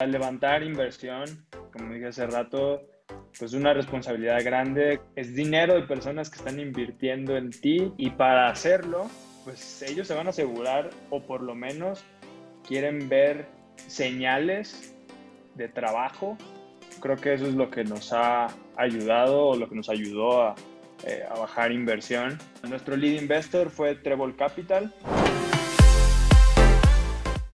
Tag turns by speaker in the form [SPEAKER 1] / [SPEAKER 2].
[SPEAKER 1] Al levantar inversión, como dije hace rato, pues una responsabilidad grande. Es dinero de personas que están invirtiendo en ti y para hacerlo, pues ellos se van a asegurar o por lo menos quieren ver señales de trabajo. Creo que eso es lo que nos ha ayudado o lo que nos ayudó a, eh, a bajar inversión. Nuestro lead investor fue Treble Capital.